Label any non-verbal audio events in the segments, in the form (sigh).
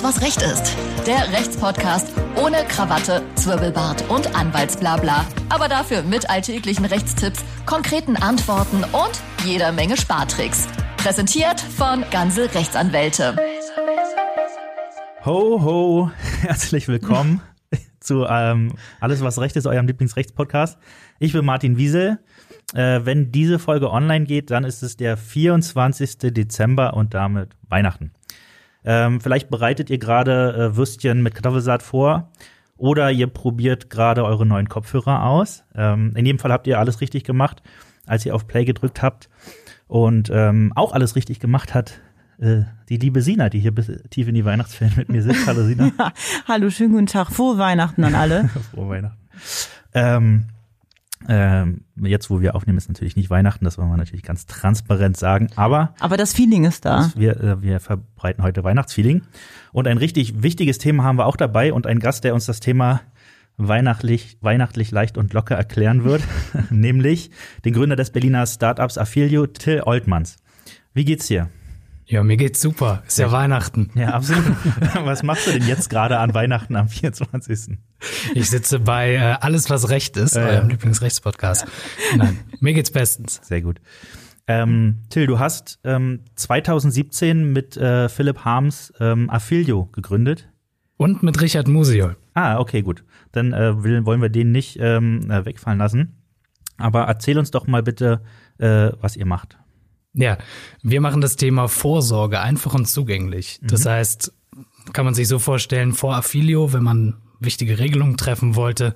Alles, was Recht ist. Der Rechtspodcast ohne Krawatte, Zwirbelbart und Anwaltsblabla. Aber dafür mit alltäglichen Rechtstipps, konkreten Antworten und jeder Menge Spartricks. Präsentiert von Ganze Rechtsanwälte. Ho, ho, (laughs) herzlich willkommen (laughs) zu ähm, Alles, was Recht ist, eurem Lieblingsrechtspodcast. Ich bin Martin Wiesel. Äh, wenn diese Folge online geht, dann ist es der 24. Dezember und damit Weihnachten. Ähm, vielleicht bereitet ihr gerade äh, Würstchen mit Kartoffelsaat vor oder ihr probiert gerade eure neuen Kopfhörer aus. Ähm, in jedem Fall habt ihr alles richtig gemacht, als ihr auf Play gedrückt habt. Und ähm, auch alles richtig gemacht hat äh, die liebe Sina, die hier bis tief in die Weihnachtsferien mit mir sitzt. Hallo Sina. (laughs) Hallo, schönen guten Tag. Frohe Weihnachten an alle. (laughs) Frohe Weihnachten. Ähm, jetzt, wo wir aufnehmen, ist natürlich nicht Weihnachten, das wollen wir natürlich ganz transparent sagen, aber. Aber das Feeling ist da. Wir, äh, wir verbreiten heute Weihnachtsfeeling. Und ein richtig wichtiges Thema haben wir auch dabei und ein Gast, der uns das Thema weihnachtlich, weihnachtlich leicht und locker erklären wird, (laughs) nämlich den Gründer des Berliner Startups Affilio, Till Oltmanns. Wie geht's dir? Ja, mir geht's super. Ist ja, ja Weihnachten. Ja, absolut. (laughs) was machst du denn jetzt gerade an Weihnachten am 24.? Ich sitze bei äh, Alles, was Recht ist, äh, eurem Lieblingsrechtspodcast. Nein, mir geht's bestens. Sehr gut. Ähm, Till, du hast ähm, 2017 mit äh, Philipp Harms ähm, Affilio gegründet. Und mit Richard Musiol. Ah, okay, gut. Dann äh, will, wollen wir den nicht ähm, äh, wegfallen lassen. Aber erzähl uns doch mal bitte, äh, was ihr macht. Ja, wir machen das Thema Vorsorge einfach und zugänglich. Das mhm. heißt, kann man sich so vorstellen, vor Affilio, wenn man wichtige Regelungen treffen wollte,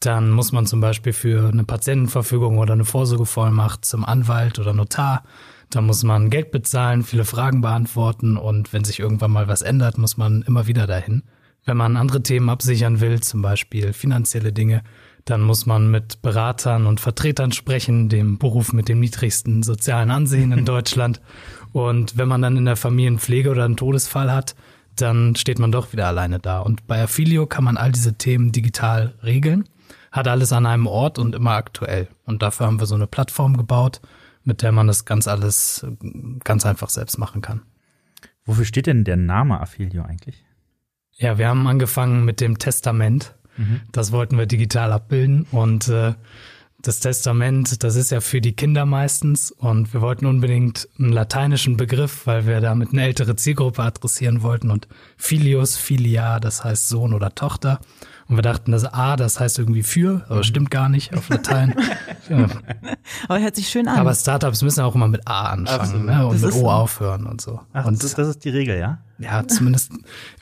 dann muss man zum Beispiel für eine Patientenverfügung oder eine Vorsorgevollmacht zum Anwalt oder Notar. Da muss man Geld bezahlen, viele Fragen beantworten und wenn sich irgendwann mal was ändert, muss man immer wieder dahin. Wenn man andere Themen absichern will, zum Beispiel finanzielle Dinge, dann muss man mit Beratern und Vertretern sprechen, dem Beruf mit dem niedrigsten sozialen Ansehen in (laughs) Deutschland. Und wenn man dann in der Familienpflege oder einen Todesfall hat, dann steht man doch wieder alleine da. Und bei Affilio kann man all diese Themen digital regeln, hat alles an einem Ort und immer aktuell. Und dafür haben wir so eine Plattform gebaut, mit der man das ganz alles ganz einfach selbst machen kann. Wofür steht denn der Name Affilio eigentlich? Ja, wir haben angefangen mit dem Testament. Das wollten wir digital abbilden und äh, das Testament, das ist ja für die Kinder meistens und wir wollten unbedingt einen lateinischen Begriff, weil wir damit eine ältere Zielgruppe adressieren wollten und Filius, Filia, das heißt Sohn oder Tochter. Und wir dachten, das A, das heißt irgendwie für, aber mhm. stimmt gar nicht auf Latein. (laughs) ja. Aber hört sich schön an. Aber Startups müssen auch immer mit A anfangen ne? und das mit O aufhören und so. Ach, und das, das, ist die Regel, ja? Ja, zumindest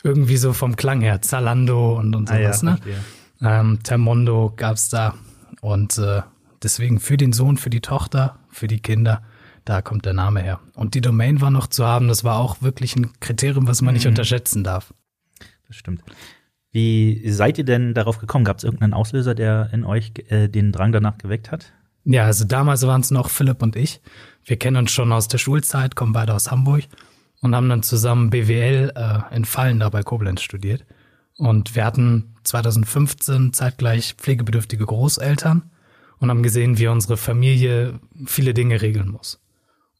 irgendwie so vom Klang her. Zalando und, und sowas. Ah, ja, ne? Ähm, Termondo gab's da. Und äh, deswegen für den Sohn, für die Tochter, für die Kinder, da kommt der Name her. Und die Domain war noch zu haben, das war auch wirklich ein Kriterium, was man nicht mhm. unterschätzen darf. Das stimmt. Wie seid ihr denn darauf gekommen? Gab es irgendeinen Auslöser, der in euch äh, den Drang danach geweckt hat? Ja, also damals waren es noch Philipp und ich. Wir kennen uns schon aus der Schulzeit, kommen beide aus Hamburg und haben dann zusammen BWL äh, in Fallen da bei Koblenz studiert. Und wir hatten 2015 zeitgleich pflegebedürftige Großeltern und haben gesehen, wie unsere Familie viele Dinge regeln muss.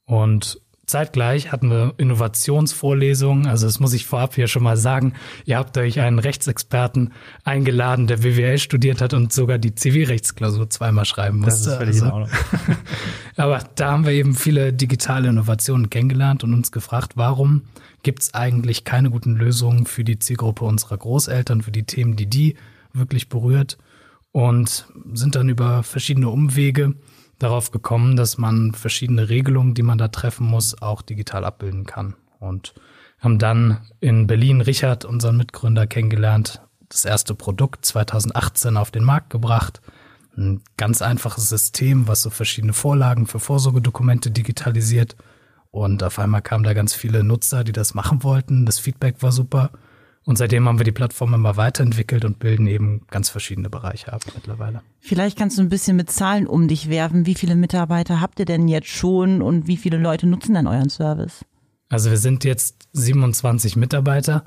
Und Zeitgleich hatten wir Innovationsvorlesungen. Also das muss ich vorab hier schon mal sagen. Ihr habt euch einen Rechtsexperten eingeladen, der BWL studiert hat und sogar die Zivilrechtsklausur zweimal schreiben musste. Das ist also, (laughs) aber da haben wir eben viele digitale Innovationen kennengelernt und uns gefragt, warum gibt es eigentlich keine guten Lösungen für die Zielgruppe unserer Großeltern, für die Themen, die die wirklich berührt und sind dann über verschiedene Umwege darauf gekommen, dass man verschiedene Regelungen, die man da treffen muss, auch digital abbilden kann. Und haben dann in Berlin Richard, unseren Mitgründer, kennengelernt, das erste Produkt 2018 auf den Markt gebracht. Ein ganz einfaches System, was so verschiedene Vorlagen für Vorsorgedokumente digitalisiert. Und auf einmal kamen da ganz viele Nutzer, die das machen wollten. Das Feedback war super. Und seitdem haben wir die Plattform immer weiterentwickelt und bilden eben ganz verschiedene Bereiche ab mittlerweile. Vielleicht kannst du ein bisschen mit Zahlen um dich werfen. Wie viele Mitarbeiter habt ihr denn jetzt schon und wie viele Leute nutzen denn euren Service? Also wir sind jetzt 27 Mitarbeiter.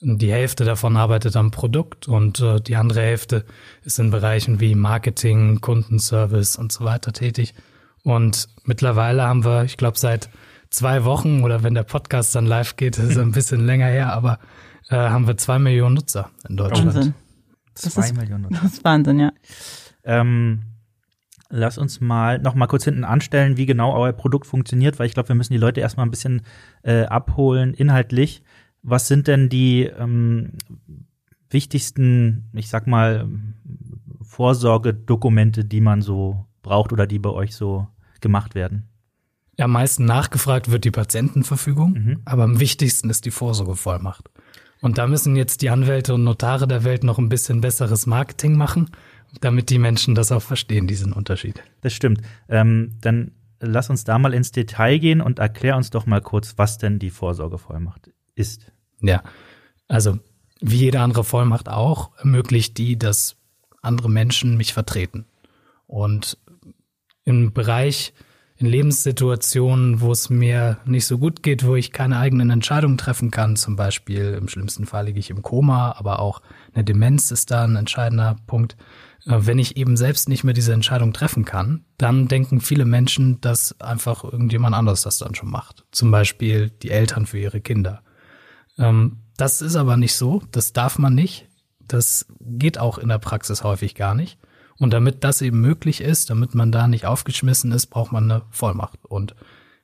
Die Hälfte davon arbeitet am Produkt und äh, die andere Hälfte ist in Bereichen wie Marketing, Kundenservice und so weiter tätig. Und mittlerweile haben wir, ich glaube, seit zwei Wochen oder wenn der Podcast dann live geht, (laughs) ist es ein bisschen länger her, aber äh, haben wir zwei Millionen Nutzer in Deutschland. Wahnsinn. Zwei ist- Millionen. Das ist Wahnsinn, ja. Ähm, lass uns mal noch mal kurz hinten anstellen, wie genau euer Produkt funktioniert, weil ich glaube, wir müssen die Leute erstmal ein bisschen äh, abholen inhaltlich. Was sind denn die ähm, wichtigsten, ich sag mal, Vorsorgedokumente, die man so braucht oder die bei euch so gemacht werden? Ja, am meisten nachgefragt wird die Patientenverfügung, Mhm. aber am wichtigsten ist die Vorsorgevollmacht. Und da müssen jetzt die Anwälte und Notare der Welt noch ein bisschen besseres Marketing machen, damit die Menschen das auch verstehen, diesen Unterschied. Das stimmt. Ähm, dann lass uns da mal ins Detail gehen und erklär uns doch mal kurz, was denn die Vorsorgevollmacht ist. Ja, also wie jede andere Vollmacht auch, ermöglicht die, dass andere Menschen mich vertreten. Und im Bereich, in Lebenssituationen, wo es mir nicht so gut geht, wo ich keine eigenen Entscheidungen treffen kann, zum Beispiel im schlimmsten Fall liege ich im Koma, aber auch eine Demenz ist da ein entscheidender Punkt. Äh, Wenn ich eben selbst nicht mehr diese Entscheidung treffen kann, dann denken viele Menschen, dass einfach irgendjemand anderes das dann schon macht. Zum Beispiel die Eltern für ihre Kinder. Ähm, das ist aber nicht so, das darf man nicht. Das geht auch in der Praxis häufig gar nicht. Und damit das eben möglich ist, damit man da nicht aufgeschmissen ist, braucht man eine Vollmacht. Und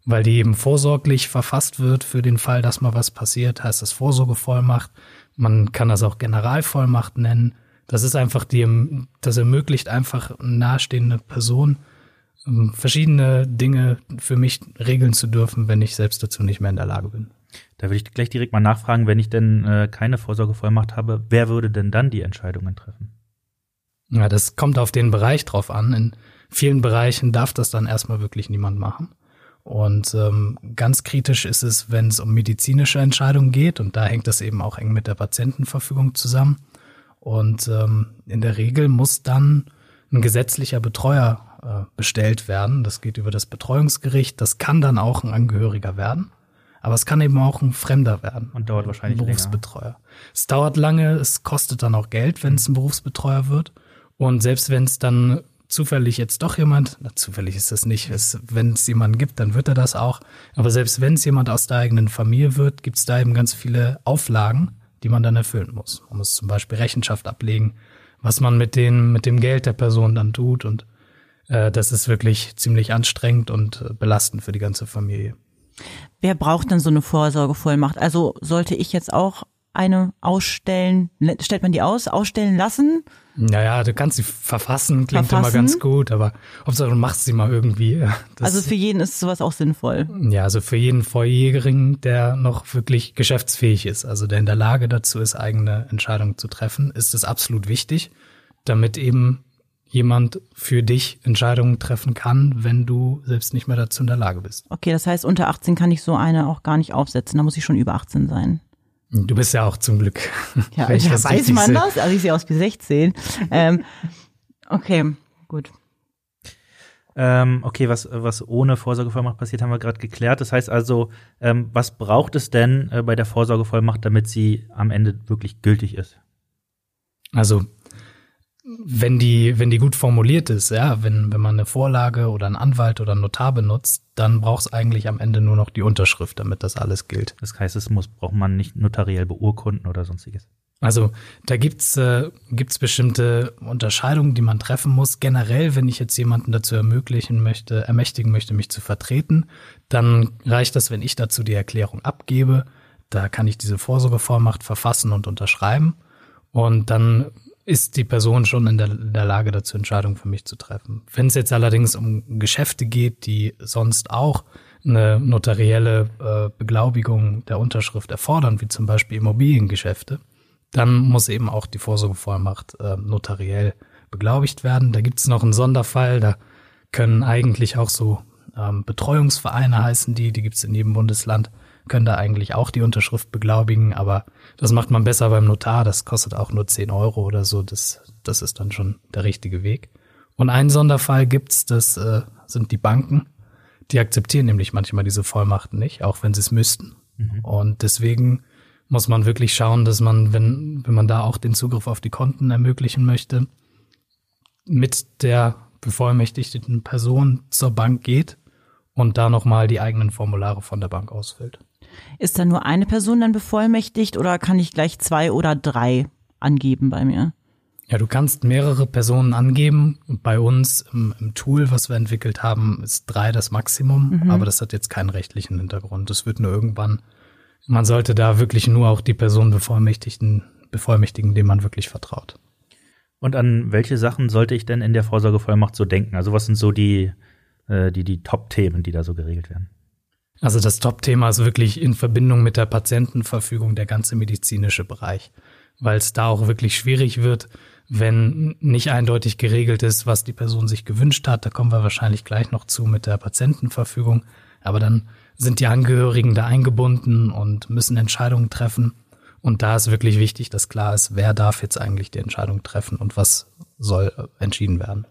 weil die eben vorsorglich verfasst wird für den Fall, dass mal was passiert, heißt das Vorsorgevollmacht. Man kann das auch Generalvollmacht nennen. Das ist einfach die, das ermöglicht einfach nahestehende Person, ähm, verschiedene Dinge für mich regeln zu dürfen, wenn ich selbst dazu nicht mehr in der Lage bin. Da würde ich gleich direkt mal nachfragen, wenn ich denn äh, keine Vorsorgevollmacht habe, wer würde denn dann die Entscheidungen treffen? Ja, das kommt auf den Bereich drauf an. In vielen Bereichen darf das dann erstmal wirklich niemand machen. Und ähm, ganz kritisch ist es, wenn es um medizinische Entscheidungen geht. Und da hängt das eben auch eng mit der Patientenverfügung zusammen. Und ähm, in der Regel muss dann ein gesetzlicher Betreuer äh, bestellt werden. Das geht über das Betreuungsgericht. Das kann dann auch ein Angehöriger werden. Aber es kann eben auch ein Fremder werden. Und dauert wahrscheinlich ein Berufsbetreuer. Es dauert lange, es kostet dann auch Geld, wenn es ein Berufsbetreuer wird. Und selbst wenn es dann zufällig jetzt doch jemand, na, zufällig ist das nicht, wenn es jemanden gibt, dann wird er das auch. Aber selbst wenn es jemand aus der eigenen Familie wird, gibt es da eben ganz viele Auflagen, die man dann erfüllen muss. Man muss zum Beispiel Rechenschaft ablegen, was man mit, den, mit dem Geld der Person dann tut. Und äh, das ist wirklich ziemlich anstrengend und äh, belastend für die ganze Familie. Wer braucht denn so eine Vorsorgevollmacht? Also sollte ich jetzt auch eine ausstellen, stellt man die aus, ausstellen lassen? Naja, du kannst sie verfassen, klingt Verfassen? immer ganz gut, aber Hauptsache du machst sie mal irgendwie. (laughs) Das, also für jeden ist sowas auch sinnvoll. ja, also für jeden Volljährigen, der noch wirklich geschäftsfähig ist, also der in der Lage dazu ist, eigene Entscheidungen zu treffen, ist es absolut wichtig, damit eben jemand für dich Entscheidungen treffen kann, wenn du selbst nicht mehr dazu in der Lage bist. Okay, das heißt, unter 18 kann ich so eine auch gar nicht aufsetzen. Da muss ich schon über 18 sein. Du bist ja auch zum Glück. (laughs) Ja, ich ja weiß man sehe. das? Also ich sehe aus wie 16. ähm, okay, gut. Ähm, okay, was, was ohne Vorsorgevollmacht passiert, haben wir gerade geklärt. Das heißt also, ähm, was braucht es denn äh, bei der Vorsorgevollmacht, damit sie am Ende wirklich gültig ist? Also wenn die, wenn die gut formuliert ist, ja, wenn, wenn man eine Vorlage oder einen Anwalt oder einen Notar benutzt, dann braucht es eigentlich am Ende nur noch die Unterschrift, damit das alles gilt. Das heißt, es muss, braucht man nicht notariell beurkunden oder sonstiges. Also da gibt's äh, gibt's bestimmte Unterscheidungen, die man treffen muss. Generell, wenn ich jetzt jemanden dazu ermöglichen möchte, ermächtigen möchte, mich zu vertreten, dann reicht das, wenn ich dazu die Erklärung abgebe. Da kann ich diese Vorsorgevollmacht verfassen und unterschreiben. Und dann ist die Person schon in der, in der Lage dazu, Entscheidungen für mich zu treffen. Wenn es jetzt allerdings um Geschäfte geht, die sonst auch eine notarielle äh, Beglaubigung der Unterschrift erfordern, wie zum Beispiel Immobiliengeschäfte, dann muss eben auch die Vorsorgevollmacht äh, notariell beglaubigt werden. Da gibt es noch einen Sonderfall, da können eigentlich auch so ähm, Betreuungsvereine heißen die, die gibt es in jedem Bundesland, können da eigentlich auch die Unterschrift beglaubigen, aber das macht man besser beim Notar, das kostet auch nur 10 Euro oder so, das, das ist dann schon der richtige Weg. Und einen Sonderfall gibt's, das äh, sind die Banken, die akzeptieren nämlich manchmal diese Vollmachten nicht, auch wenn sie es müssten. Und deswegen muss man wirklich schauen, dass man, wenn, wenn man da auch den Zugriff auf die Konten ermöglichen möchte, mit der bevollmächtigten Person zur Bank geht und da nochmal die eigenen Formulare von der Bank ausfüllt. Ist da nur eine Person dann bevollmächtigt oder kann ich gleich zwei oder drei angeben bei mir? Ja, du kannst mehrere Personen angeben. Bei uns im, im Tool, was wir entwickelt haben, ist drei das Maximum, mhm. aber das hat jetzt keinen rechtlichen Hintergrund. Das wird nur irgendwann, man sollte da wirklich nur auch die Person bevollmächtigen, bevollmächtigen, dem man wirklich vertraut. Und an welche Sachen sollte ich denn in der Vorsorgevollmacht so denken? Also was sind so die, äh, die, die Top-Themen, die da so geregelt werden? Also das Top-Thema ist wirklich in Verbindung mit der Patientenverfügung der ganze medizinische Bereich, weil es da auch wirklich schwierig wird, wenn nicht eindeutig geregelt ist, was die Person sich gewünscht hat. Da kommen wir wahrscheinlich gleich noch zu mit der Patientenverfügung. Aber dann sind die Angehörigen da eingebunden und müssen Entscheidungen treffen. Und da ist wirklich wichtig, dass klar ist, wer darf jetzt eigentlich die Entscheidung treffen und was soll entschieden werden.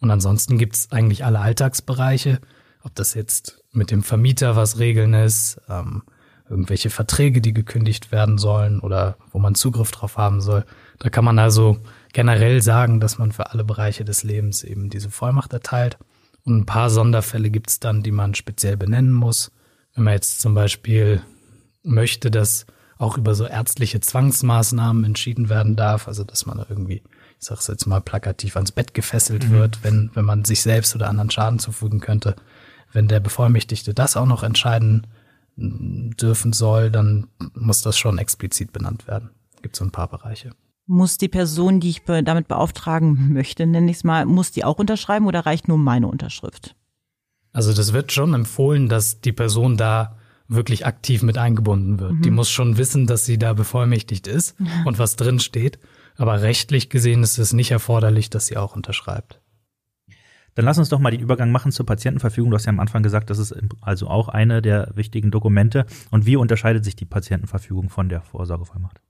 Und ansonsten gibt's eigentlich alle Alltagsbereiche, ob das jetzt mit dem Vermieter was regeln ist, ähm, irgendwelche Verträge, die gekündigt werden sollen oder wo man Zugriff drauf haben soll. Da kann man also generell sagen, dass man für alle Bereiche des Lebens eben diese Vollmacht erteilt. Und ein paar Sonderfälle gibt es dann, die man speziell benennen muss. Wenn man jetzt zum Beispiel möchte, dass auch über so ärztliche Zwangsmaßnahmen entschieden werden darf, also dass man irgendwie, ich sag's jetzt mal plakativ, ans Bett gefesselt mhm. wird, wenn, wenn man sich selbst oder anderen Schaden zufügen könnte. Wenn der Bevollmächtigte das auch noch entscheiden dürfen soll, dann muss das schon explizit benannt werden. Gibt so ein paar Bereiche muss die Person, die ich damit beauftragen möchte, nenne ich es mal, muss die auch unterschreiben oder reicht nur meine Unterschrift? Also das wird schon empfohlen, dass die Person da wirklich aktiv mit eingebunden wird. Mhm. Die muss schon wissen, dass sie da bevollmächtigt ist (laughs) und was drin steht. Aber rechtlich gesehen ist es nicht erforderlich, dass sie auch unterschreibt. Dann lass uns doch mal den Übergang machen zur Patientenverfügung. Du hast ja am Anfang gesagt, das ist also auch eine der wichtigen Dokumente. Und wie unterscheidet sich die Patientenverfügung von der Vorsorgevollmacht?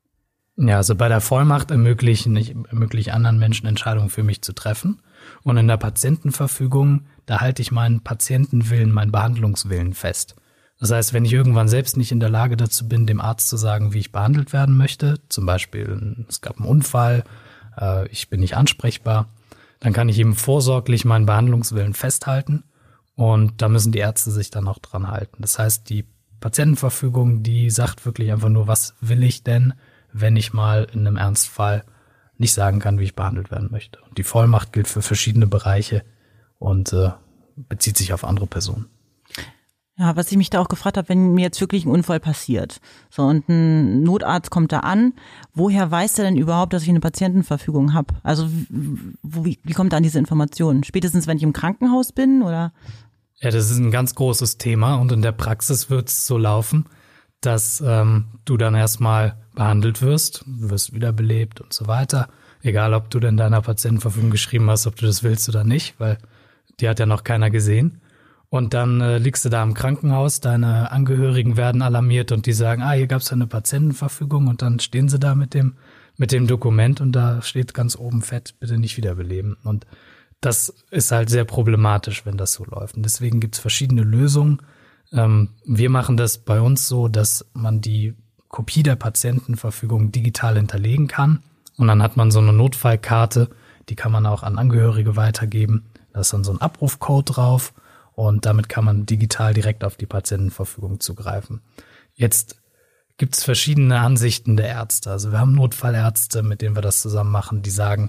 Ja, also bei der Vollmacht ermöglichen, ich ermögliche anderen Menschen Entscheidungen für mich zu treffen. Und in der Patientenverfügung, da halte ich meinen Patientenwillen, meinen Behandlungswillen fest. Das heißt, wenn ich irgendwann selbst nicht in der Lage dazu bin, dem Arzt zu sagen, wie ich behandelt werden möchte, zum Beispiel es gab einen Unfall, äh, ich bin nicht ansprechbar, dann kann ich eben vorsorglich meinen Behandlungswillen festhalten und da müssen die Ärzte sich dann auch dran halten. Das heißt, die Patientenverfügung, die sagt wirklich einfach nur, was will ich denn? wenn ich mal in einem Ernstfall nicht sagen kann, wie ich behandelt werden möchte. Und die Vollmacht gilt für verschiedene Bereiche und äh, bezieht sich auf andere Personen. Ja, was ich mich da auch gefragt habe, wenn mir jetzt wirklich ein Unfall passiert, so und ein Notarzt kommt da an, woher weiß er denn überhaupt, dass ich eine Patientenverfügung habe? Also wo, wie, wie kommt da an diese Information? Spätestens, wenn ich im Krankenhaus bin oder? Ja, das ist ein ganz großes Thema und in der Praxis wird es so laufen, dass ähm, du dann erstmal behandelt wirst, wirst wiederbelebt und so weiter. Egal, ob du denn deiner Patientenverfügung geschrieben hast, ob du das willst oder nicht, weil die hat ja noch keiner gesehen. Und dann äh, liegst du da im Krankenhaus, deine Angehörigen werden alarmiert und die sagen, ah, hier gab es eine Patientenverfügung und dann stehen sie da mit dem, mit dem Dokument und da steht ganz oben fett, bitte nicht wiederbeleben. Und das ist halt sehr problematisch, wenn das so läuft. Und deswegen gibt es verschiedene Lösungen. Ähm, wir machen das bei uns so, dass man die Kopie der Patientenverfügung digital hinterlegen kann. Und dann hat man so eine Notfallkarte, die kann man auch an Angehörige weitergeben. Da ist dann so ein Abrufcode drauf und damit kann man digital direkt auf die Patientenverfügung zugreifen. Jetzt gibt es verschiedene Ansichten der Ärzte. Also wir haben Notfallärzte, mit denen wir das zusammen machen, die sagen,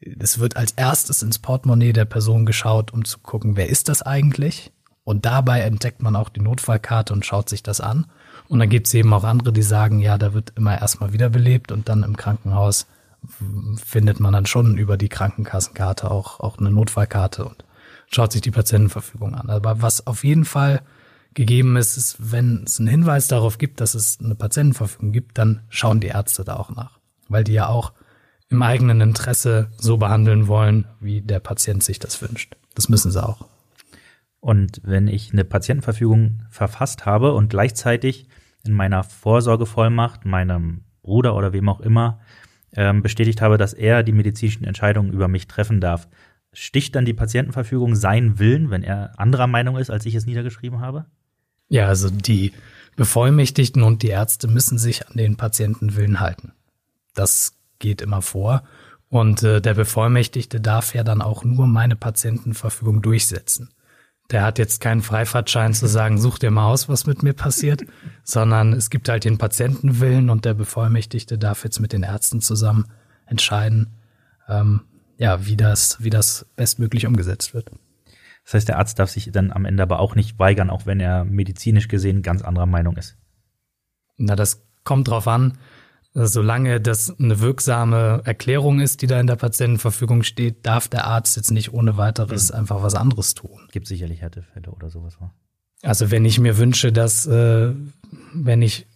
es wird als erstes ins Portemonnaie der Person geschaut, um zu gucken, wer ist das eigentlich? Und dabei entdeckt man auch die Notfallkarte und schaut sich das an. Und dann gibt es eben auch andere, die sagen, ja, da wird immer erstmal wiederbelebt und dann im Krankenhaus findet man dann schon über die Krankenkassenkarte auch, auch eine Notfallkarte und schaut sich die Patientenverfügung an. Aber was auf jeden Fall gegeben ist, ist, wenn es einen Hinweis darauf gibt, dass es eine Patientenverfügung gibt, dann schauen die Ärzte da auch nach. Weil die ja auch im eigenen Interesse so behandeln wollen, wie der Patient sich das wünscht. Das müssen sie auch. Und wenn ich eine Patientenverfügung verfasst habe und gleichzeitig in meiner Vorsorgevollmacht meinem Bruder oder wem auch immer ähm, bestätigt habe, dass er die medizinischen Entscheidungen über mich treffen darf, sticht dann die Patientenverfügung seinen Willen, wenn er anderer Meinung ist, als ich es niedergeschrieben habe? Ja, also die Bevollmächtigten und die Ärzte müssen sich an den Patientenwillen halten. Das geht immer vor. Und äh, der Bevollmächtigte darf ja dann auch nur meine Patientenverfügung durchsetzen. Der hat jetzt keinen Freifahrtschein zu sagen, such dir mal aus, was mit mir passiert, (laughs) sondern es gibt halt den Patientenwillen und der Bevollmächtigte darf jetzt mit den Ärzten zusammen entscheiden, ähm, ja, wie das, wie das bestmöglich umgesetzt wird. Das heißt, der Arzt darf sich dann am Ende aber auch nicht weigern, auch wenn er medizinisch gesehen ganz anderer Meinung ist. Na, das kommt drauf an. Solange das eine wirksame Erklärung ist, die da in der Patientenverfügung steht, darf der Arzt jetzt nicht ohne weiteres mhm. einfach was anderes tun. Gibt sicherlich Härtefälle oder sowas. Also wenn ich mir wünsche, dass äh, wenn ich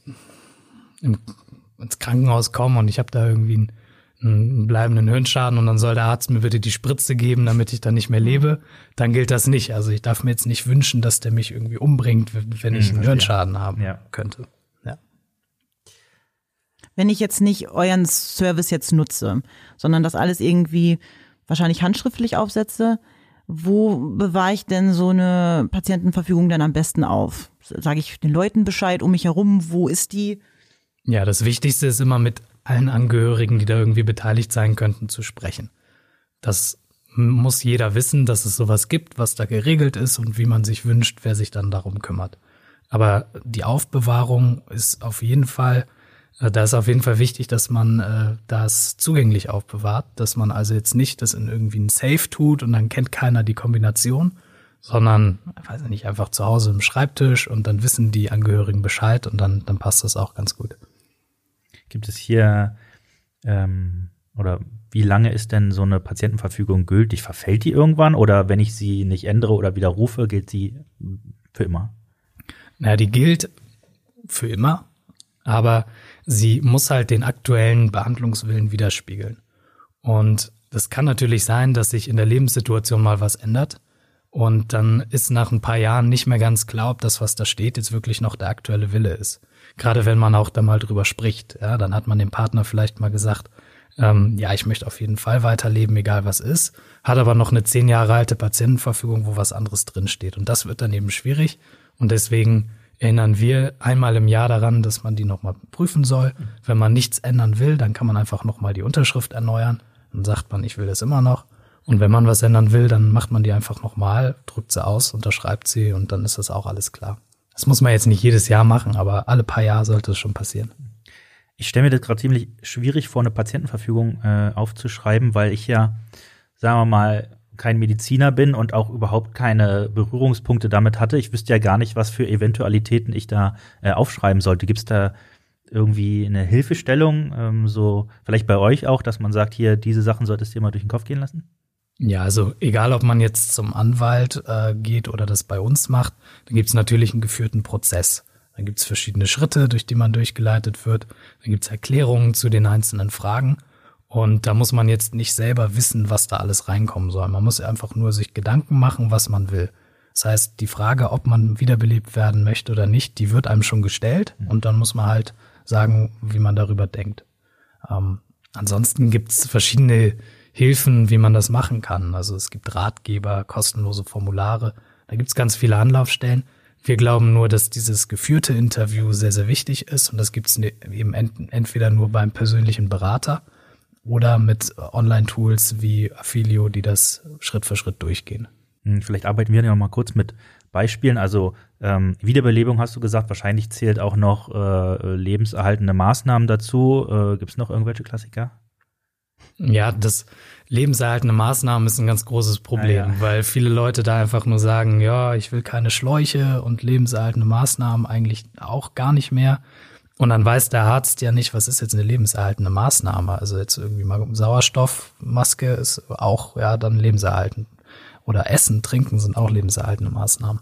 ins Krankenhaus komme und ich habe da irgendwie einen einen bleibenden Hirnschaden und dann soll der Arzt mir bitte die Spritze geben, damit ich dann nicht mehr lebe, dann gilt das nicht. Also ich darf mir jetzt nicht wünschen, dass der mich irgendwie umbringt, wenn ich einen Hirnschaden haben ja. könnte. Ja. Wenn ich jetzt nicht euren Service jetzt nutze, sondern das alles irgendwie wahrscheinlich handschriftlich aufsetze, wo bewahre ich denn so eine Patientenverfügung dann am besten auf? Sage ich den Leuten Bescheid um mich herum, wo ist die? Ja, das Wichtigste ist immer mit allen Angehörigen, die da irgendwie beteiligt sein könnten, zu sprechen. Das muss jeder wissen, dass es sowas gibt, was da geregelt ist und wie man sich wünscht, wer sich dann darum kümmert. Aber die Aufbewahrung ist auf jeden Fall, äh, da ist auf jeden Fall wichtig, dass man äh, das zugänglich aufbewahrt, dass man also jetzt nicht das in irgendwie ein Safe tut und dann kennt keiner die Kombination, sondern, weiß ich nicht, einfach zu Hause im Schreibtisch und dann wissen die Angehörigen Bescheid und dann, dann passt das auch ganz gut. Gibt es hier ähm, oder wie lange ist denn so eine Patientenverfügung gültig? Verfällt die irgendwann oder wenn ich sie nicht ändere oder widerrufe, gilt sie für immer? Naja, die gilt für immer, aber sie muss halt den aktuellen Behandlungswillen widerspiegeln. Und das kann natürlich sein, dass sich in der Lebenssituation mal was ändert. Und dann ist nach ein paar Jahren nicht mehr ganz klar, ob das, was da steht, jetzt wirklich noch der aktuelle Wille ist. Gerade wenn man auch da mal drüber spricht, ja, dann hat man dem Partner vielleicht mal gesagt, ähm, ja, ich möchte auf jeden Fall weiterleben, egal was ist, hat aber noch eine zehn Jahre alte Patientenverfügung, wo was anderes drinsteht. Und das wird dann eben schwierig. Und deswegen erinnern wir einmal im Jahr daran, dass man die nochmal prüfen soll. Wenn man nichts ändern will, dann kann man einfach nochmal die Unterschrift erneuern. Dann sagt man, ich will das immer noch. Und wenn man was ändern will, dann macht man die einfach nochmal, drückt sie aus, unterschreibt sie und dann ist das auch alles klar. Das muss man jetzt nicht jedes Jahr machen, aber alle paar Jahre sollte es schon passieren. Ich stelle mir das gerade ziemlich schwierig vor, eine Patientenverfügung äh, aufzuschreiben, weil ich ja, sagen wir mal, kein Mediziner bin und auch überhaupt keine Berührungspunkte damit hatte. Ich wüsste ja gar nicht, was für Eventualitäten ich da äh, aufschreiben sollte. Gibt es da irgendwie eine Hilfestellung, ähm, so vielleicht bei euch auch, dass man sagt, hier, diese Sachen solltest du dir mal durch den Kopf gehen lassen? Ja, also egal, ob man jetzt zum Anwalt äh, geht oder das bei uns macht, dann gibt es natürlich einen geführten Prozess. Dann gibt es verschiedene Schritte, durch die man durchgeleitet wird. Dann gibt es Erklärungen zu den einzelnen Fragen. Und da muss man jetzt nicht selber wissen, was da alles reinkommen soll. Man muss einfach nur sich Gedanken machen, was man will. Das heißt, die Frage, ob man wiederbelebt werden möchte oder nicht, die wird einem schon gestellt. Mhm. Und dann muss man halt sagen, wie man darüber denkt. Ähm, ansonsten gibt es verschiedene Hilfen, wie man das machen kann. Also es gibt Ratgeber, kostenlose Formulare, da gibt es ganz viele Anlaufstellen. Wir glauben nur, dass dieses geführte Interview sehr, sehr wichtig ist und das gibt es ne, eben entweder nur beim persönlichen Berater oder mit Online-Tools wie Affilio, die das Schritt für Schritt durchgehen. Hm, vielleicht arbeiten wir ja noch mal kurz mit Beispielen. Also ähm, Wiederbelebung hast du gesagt, wahrscheinlich zählt auch noch äh, lebenserhaltende Maßnahmen dazu. Äh, Gibt es noch irgendwelche Klassiker? Ja, das lebenserhaltende Maßnahmen ist ein ganz großes Problem, ah, ja. weil viele Leute da einfach nur sagen, ja, ich will keine Schläuche und lebenserhaltende Maßnahmen eigentlich auch gar nicht mehr. Und dann weiß der Arzt ja nicht, was ist jetzt eine lebenserhaltende Maßnahme. Also jetzt irgendwie mal Sauerstoffmaske ist auch ja dann lebenserhaltend. Oder Essen, Trinken sind auch lebenserhaltende Maßnahmen.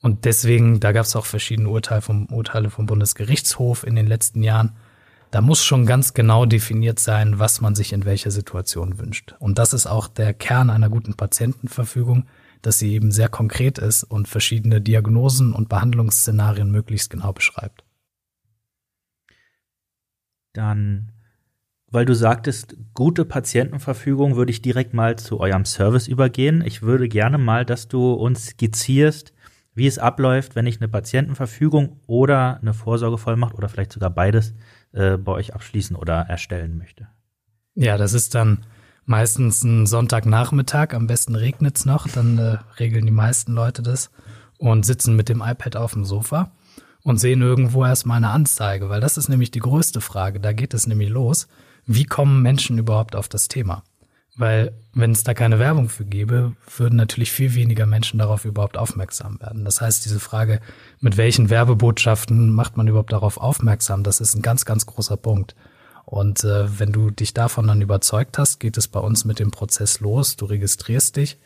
Und deswegen, da gab es auch verschiedene Urteile vom, Urteile vom Bundesgerichtshof in den letzten Jahren da muss schon ganz genau definiert sein, was man sich in welcher Situation wünscht. Und das ist auch der Kern einer guten Patientenverfügung, dass sie eben sehr konkret ist und verschiedene Diagnosen und Behandlungsszenarien möglichst genau beschreibt. Dann, weil du sagtest, gute Patientenverfügung, würde ich direkt mal zu eurem Service übergehen. Ich würde gerne mal, dass du uns skizzierst, wie es abläuft, wenn ich eine Patientenverfügung oder eine Vorsorgevollmacht oder vielleicht sogar beides äh, bei euch abschließen oder erstellen möchte. Ja, das ist dann meistens einen Sonntagnachmittag, am besten regnet's noch, dann äh, regeln die meisten Leute das und sitzen mit dem iPad auf dem Sofa und sehen irgendwo erstmal eine Anzeige, weil das ist nämlich die größte Frage. Da geht es nämlich los. Wie kommen Menschen überhaupt auf das Thema? Weil wenn es da keine Werbung für gäbe, würden natürlich viel weniger Menschen darauf überhaupt aufmerksam werden. Das heißt, diese Frage, mit welchen Werbebotschaften macht man überhaupt darauf aufmerksam, das ist ein ganz, ganz großer Punkt. Und äh, wenn du dich davon dann überzeugt hast, geht es bei uns mit dem Prozess los. Du registrierst dich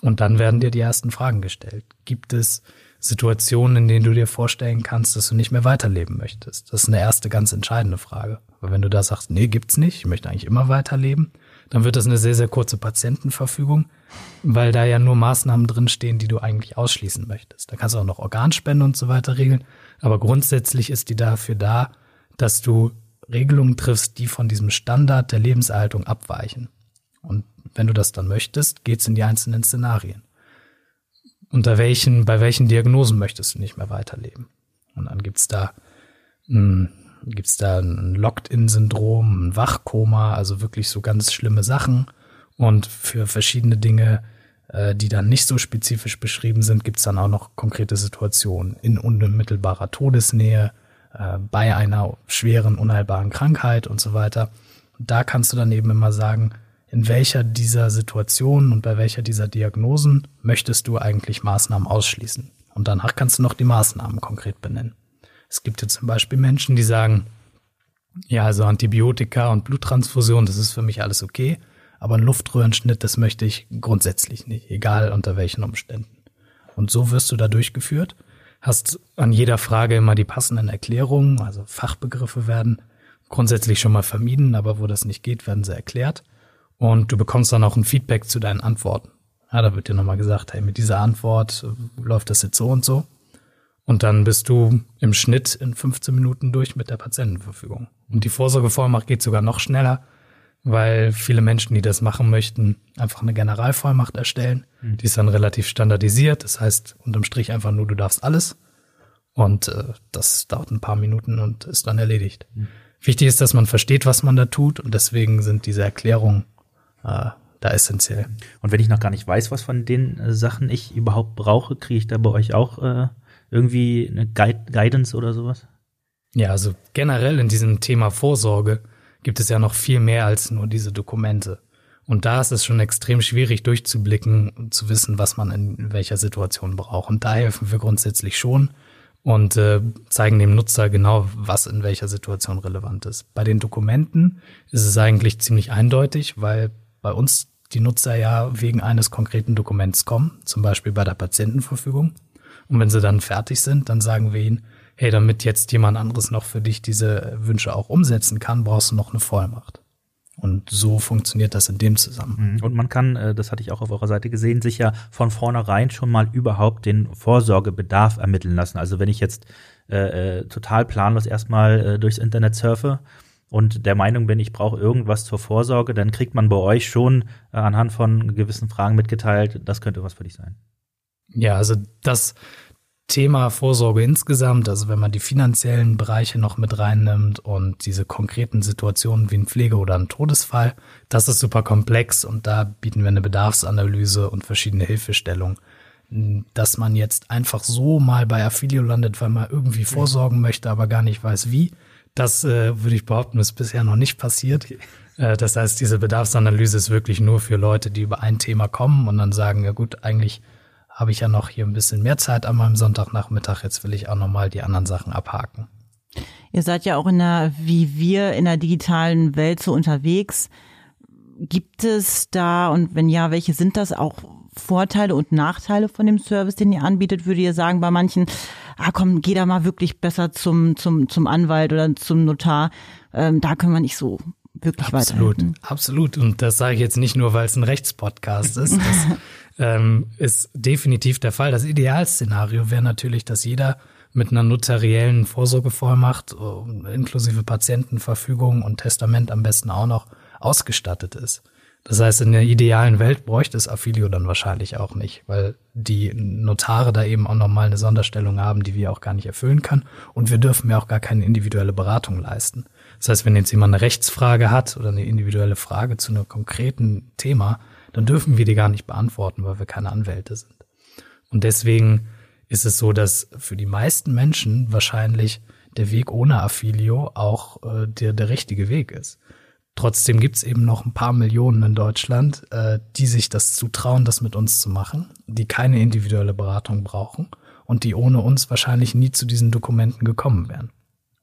und dann werden dir die ersten Fragen gestellt. Gibt es Situationen, in denen du dir vorstellen kannst, dass du nicht mehr weiterleben möchtest? Das ist eine erste ganz entscheidende Frage. Weil wenn du da sagst, nee, gibt's nicht, ich möchte eigentlich immer weiterleben, dann wird das eine sehr, sehr kurze Patientenverfügung, weil da ja nur Maßnahmen drinstehen, die du eigentlich ausschließen möchtest. Da kannst du auch noch Organspende und so weiter regeln. Aber grundsätzlich ist die dafür da, dass du Regelungen triffst, die von diesem Standard der Lebenserhaltung abweichen. Und wenn du das dann möchtest, geht's in die einzelnen Szenarien. Unter welchen, bei welchen Diagnosen möchtest du nicht mehr weiterleben? Und dann gibt's da, mh, gibt's da ein Locked-in-Syndrom, ein Wachkoma, also wirklich so ganz schlimme Sachen. Und für verschiedene Dinge, äh, die dann nicht so spezifisch beschrieben sind, gibt's dann auch noch konkrete Situationen in unmittelbarer Todesnähe, äh, bei einer schweren, unheilbaren Krankheit und so weiter. Und da kannst du dann eben immer sagen, in welcher dieser Situationen und bei welcher dieser Diagnosen möchtest du eigentlich Maßnahmen ausschließen. Und danach kannst du noch die Maßnahmen konkret benennen. Es gibt ja zum Beispiel Menschen, die sagen, ja, also Antibiotika und Bluttransfusion, das ist für mich alles okay, aber ein Luftröhrenschnitt, das möchte ich grundsätzlich nicht, egal unter welchen Umständen. Und so wirst du da durchgeführt hast an jeder Frage immer die passenden Erklärungen, also Fachbegriffe werden grundsätzlich schon mal vermieden, aber wo das nicht geht, werden sie erklärt. Und du bekommst dann auch ein Feedback zu deinen Antworten. Ja, da wird dir nochmal gesagt, hey, mit dieser Antwort äh, läuft das jetzt so und so. Und dann bist du im Schnitt in 15 Minuten durch mit der Patientenverfügung. Und die Vorsorgevollmacht geht sogar noch schneller weil viele Menschen, die das machen möchten, einfach eine Generalvollmacht erstellen. Mhm. Die ist dann relativ standardisiert. Das heißt, unterm Strich einfach nur, du darfst alles. Und äh, das dauert ein paar Minuten und ist dann erledigt. Mhm. Wichtig ist, dass man versteht, was man da tut. Und deswegen sind diese Erklärungen äh, da essentiell. Und wenn ich noch gar nicht weiß, was von den äh, Sachen ich überhaupt brauche, kriege ich da bei euch auch äh, irgendwie eine Guidance oder sowas? Ja, also generell in diesem Thema Vorsorge gibt es ja noch viel mehr als nur diese Dokumente. Und da ist es schon extrem schwierig durchzublicken und zu wissen, was man in welcher Situation braucht. Und da helfen wir grundsätzlich schon und äh, zeigen dem Nutzer genau, was in welcher Situation relevant ist. Bei den Dokumenten ist es eigentlich ziemlich eindeutig, weil bei uns die Nutzer ja wegen eines konkreten Dokuments kommen, zum Beispiel bei der Patientenverfügung. Und wenn sie dann fertig sind, dann sagen wir ihnen, hey, damit jetzt jemand anderes noch für dich diese Wünsche auch umsetzen kann, brauchst du noch eine Vollmacht. Und so funktioniert das in dem Zusammenhang. Mhm. Und man kann, äh, das hatte ich auch auf eurer Seite gesehen, sich ja von vornherein schon mal überhaupt den Vorsorgebedarf ermitteln lassen. Also wenn ich jetzt äh, äh, total planlos erstmal äh, durchs Internet surfe und der Meinung bin, ich brauche irgendwas zur Vorsorge, dann kriegt man bei euch schon äh, anhand von gewissen Fragen mitgeteilt, das könnte was für dich sein. Ja, also das, Thema Vorsorge insgesamt, also wenn man die finanziellen Bereiche noch mit reinnimmt und diese konkreten Situationen wie ein Pflege oder ein Todesfall, das ist super komplex und da bieten wir eine Bedarfsanalyse und verschiedene Hilfestellungen. Dass man jetzt einfach so mal bei Affilio landet, weil man irgendwie vorsorgen möchte, aber gar nicht weiß wie, das äh, würde ich behaupten, ist bisher noch nicht passiert. Äh, das heißt, diese Bedarfsanalyse ist wirklich nur für Leute, die über ein Thema kommen und dann sagen, ja gut, eigentlich habe ich ja noch hier ein bisschen mehr Zeit an meinem Sonntagnachmittag. Jetzt will ich auch nochmal die anderen Sachen abhaken. Ihr seid ja auch in der, wie wir in der digitalen Welt so unterwegs. Gibt es da und wenn ja, welche sind das auch Vorteile und Nachteile von dem Service, den ihr anbietet? Würde ihr sagen, bei manchen, ah komm, geh da mal wirklich besser zum, zum, zum Anwalt oder zum Notar. Ähm, da können wir nicht so wirklich absolut, weiterhelfen. Absolut. Und das sage ich jetzt nicht nur, weil es ein Rechtspodcast ist. Das (laughs) ähm, ist definitiv der Fall. Das Idealszenario wäre natürlich, dass jeder mit einer notariellen Vorsorgevollmacht äh, inklusive Patientenverfügung und Testament am besten auch noch ausgestattet ist. Das heißt, in der idealen Welt bräuchte es Affilio dann wahrscheinlich auch nicht, weil die Notare da eben auch nochmal eine Sonderstellung haben, die wir auch gar nicht erfüllen können. Und wir dürfen ja auch gar keine individuelle Beratung leisten. Das heißt, wenn jetzt jemand eine Rechtsfrage hat oder eine individuelle Frage zu einem konkreten Thema, dann dürfen wir die gar nicht beantworten, weil wir keine Anwälte sind. Und deswegen ist es so, dass für die meisten Menschen wahrscheinlich der Weg ohne Affilio auch äh, der, der richtige Weg ist. Trotzdem gibt's eben noch ein paar Millionen in Deutschland, äh, die sich das zutrauen, das mit uns zu machen, die keine individuelle Beratung brauchen und die ohne uns wahrscheinlich nie zu diesen Dokumenten gekommen wären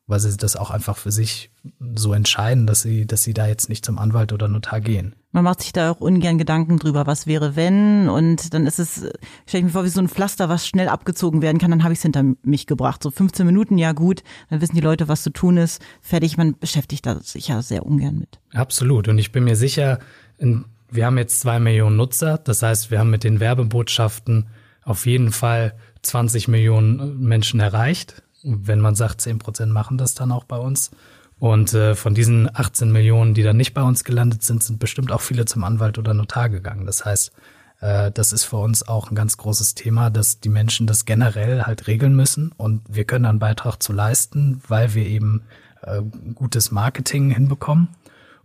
weil sie das auch einfach für sich so entscheiden, dass sie, dass sie da jetzt nicht zum Anwalt oder Notar gehen. Man macht sich da auch ungern Gedanken drüber, was wäre wenn und dann ist es, stelle ich mir vor, wie so ein Pflaster, was schnell abgezogen werden kann, dann habe ich es hinter mich gebracht. So 15 Minuten, ja gut, dann wissen die Leute, was zu tun ist, fertig, man beschäftigt da sich ja sehr ungern mit. Absolut und ich bin mir sicher, wir haben jetzt zwei Millionen Nutzer, das heißt, wir haben mit den Werbebotschaften auf jeden Fall 20 Millionen Menschen erreicht wenn man sagt, 10 Prozent machen das dann auch bei uns. Und äh, von diesen 18 Millionen, die dann nicht bei uns gelandet sind, sind bestimmt auch viele zum Anwalt oder Notar gegangen. Das heißt, äh, das ist für uns auch ein ganz großes Thema, dass die Menschen das generell halt regeln müssen. Und wir können einen Beitrag zu leisten, weil wir eben äh, gutes Marketing hinbekommen.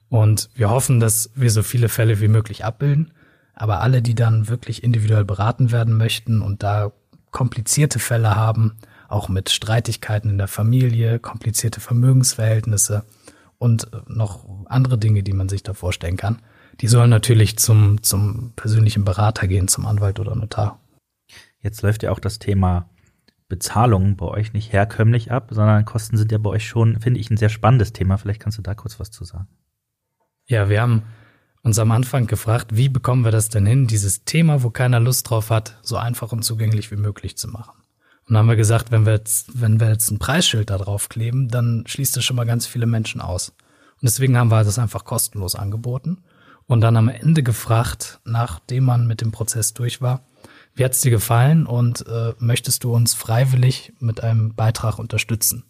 Und wir hoffen, dass wir so viele Fälle wie möglich abbilden. Aber alle, die dann wirklich individuell beraten werden möchten und da komplizierte Fälle haben, auch mit Streitigkeiten in der Familie, komplizierte Vermögensverhältnisse und noch andere Dinge, die man sich da vorstellen kann. Die sollen natürlich zum, zum persönlichen Berater gehen, zum Anwalt oder Notar. Jetzt läuft ja auch das Thema Bezahlung bei euch nicht herkömmlich ab, sondern Kosten sind ja bei euch schon, finde ich, ein sehr spannendes Thema. Vielleicht kannst du da kurz was zu sagen. Ja, wir haben uns am Anfang gefragt, wie bekommen wir das denn hin, dieses Thema, wo keiner Lust drauf hat, so einfach und zugänglich wie möglich zu machen. Und dann haben wir gesagt, wenn wir jetzt, wenn wir jetzt ein Preisschild da drauf kleben, dann schließt das schon mal ganz viele Menschen aus. Und deswegen haben wir das einfach kostenlos angeboten und dann am Ende gefragt, nachdem man mit dem Prozess durch war, wie hat's dir gefallen und äh, möchtest du uns freiwillig mit einem Beitrag unterstützen?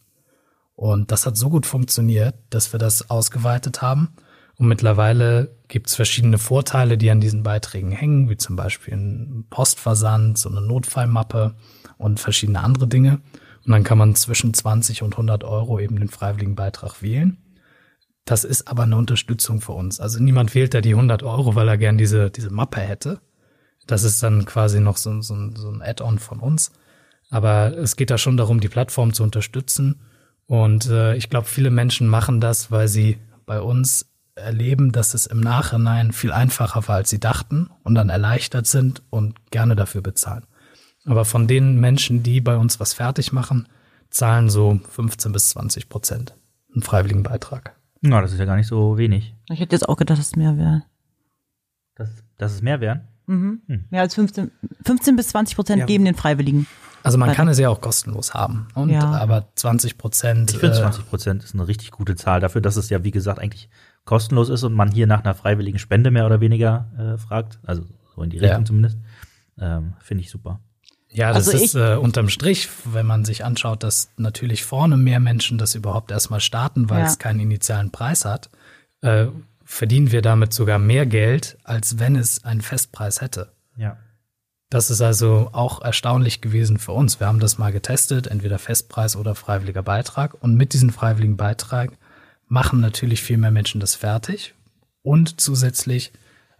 Und das hat so gut funktioniert, dass wir das ausgeweitet haben. Und mittlerweile gibt's verschiedene Vorteile, die an diesen Beiträgen hängen, wie zum Beispiel ein Postversand, so eine Notfallmappe und verschiedene andere Dinge. Und dann kann man zwischen 20 und 100 Euro eben den freiwilligen Beitrag wählen. Das ist aber eine Unterstützung für uns. Also niemand wählt da die 100 Euro, weil er gern diese, diese Mappe hätte. Das ist dann quasi noch so, so, so ein Add-on von uns. Aber es geht da schon darum, die Plattform zu unterstützen. Und äh, ich glaube, viele Menschen machen das, weil sie bei uns erleben, dass es im Nachhinein viel einfacher war, als sie dachten und dann erleichtert sind und gerne dafür bezahlen. Aber von den Menschen, die bei uns was fertig machen, zahlen so 15 bis 20 Prozent einen freiwilligen Beitrag. Na, das ist ja gar nicht so wenig. Ich hätte jetzt auch gedacht, dass es mehr wäre. Dass, dass es mehr wären? Mhm. Hm. Mehr als 15, 15 bis 20 Prozent ja. geben den Freiwilligen. Also man kann es ja auch kostenlos haben. Und, ja. Aber 20 Prozent. Ich finde 20 Prozent ist eine richtig gute Zahl dafür, dass es ja, wie gesagt, eigentlich kostenlos ist und man hier nach einer freiwilligen Spende mehr oder weniger äh, fragt. Also so in die Richtung ja. zumindest. Ähm, finde ich super. Ja, das also ist äh, unterm Strich, wenn man sich anschaut, dass natürlich vorne mehr Menschen das überhaupt erstmal starten, weil ja. es keinen initialen Preis hat, äh, verdienen wir damit sogar mehr Geld, als wenn es einen Festpreis hätte. Ja. Das ist also auch erstaunlich gewesen für uns. Wir haben das mal getestet, entweder Festpreis oder freiwilliger Beitrag. Und mit diesem freiwilligen Beitrag machen natürlich viel mehr Menschen das fertig. Und zusätzlich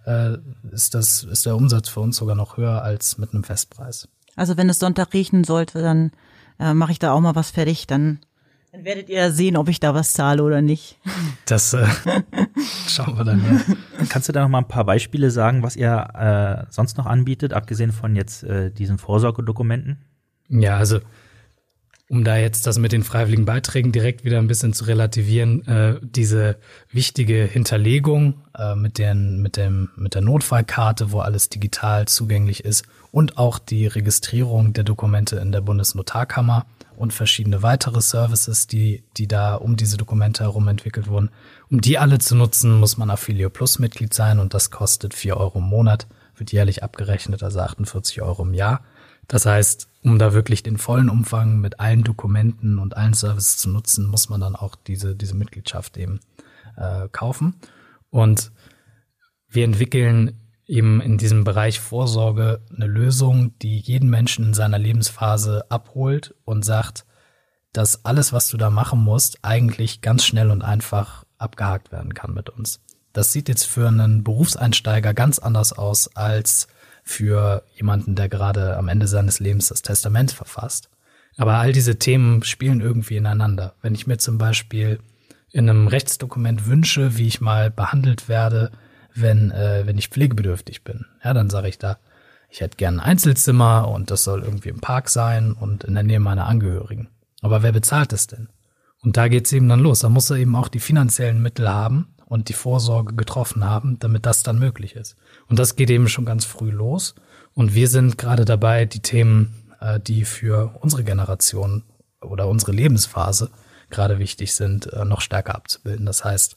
äh, ist, das, ist der Umsatz für uns sogar noch höher als mit einem Festpreis. Also wenn es Sonntag regnen sollte, dann äh, mache ich da auch mal was fertig, dann, dann werdet ihr sehen, ob ich da was zahle oder nicht. (laughs) Das äh, schauen wir dann. Ja. Kannst du da noch mal ein paar Beispiele sagen, was ihr äh, sonst noch anbietet, abgesehen von jetzt äh, diesen Vorsorgedokumenten? Ja, also um da jetzt das mit den freiwilligen Beiträgen direkt wieder ein bisschen zu relativieren, äh, diese wichtige Hinterlegung äh, mit, den, mit, dem, mit der Notfallkarte, wo alles digital zugänglich ist und auch die Registrierung der Dokumente in der Bundesnotarkammer und verschiedene weitere Services, die, die da um diese Dokumente herum entwickelt wurden. Um die alle zu nutzen, muss man Affilio Plus Mitglied sein und das kostet vier Euro im Monat, wird jährlich abgerechnet, also 48 Euro im Jahr. Das heißt, um da wirklich den vollen Umfang mit allen Dokumenten und allen Services zu nutzen, muss man dann auch diese, diese Mitgliedschaft eben äh, kaufen. Und wir entwickeln eben in diesem Bereich Vorsorge eine Lösung, die jeden Menschen in seiner Lebensphase abholt und sagt, dass alles, was du da machen musst, eigentlich ganz schnell und einfach abgehakt werden kann mit uns. Das sieht jetzt für einen Berufseinsteiger ganz anders aus als für jemanden, der gerade am Ende seines Lebens das Testament verfasst. Aber all diese Themen spielen irgendwie ineinander. Wenn ich mir zum Beispiel in einem Rechtsdokument wünsche, wie ich mal behandelt werde, wenn, äh, wenn ich pflegebedürftig bin, ja, dann sage ich da, ich hätte gern ein Einzelzimmer und das soll irgendwie im Park sein und in der Nähe meiner Angehörigen. Aber wer bezahlt das denn? Und da geht's eben dann los. Da muss er eben auch die finanziellen Mittel haben und die Vorsorge getroffen haben, damit das dann möglich ist. Und das geht eben schon ganz früh los. Und wir sind gerade dabei, die Themen äh, die für unsere Generation oder unsere Lebensphase gerade wichtig sind, äh, noch stärker abzubilden. Das heißt,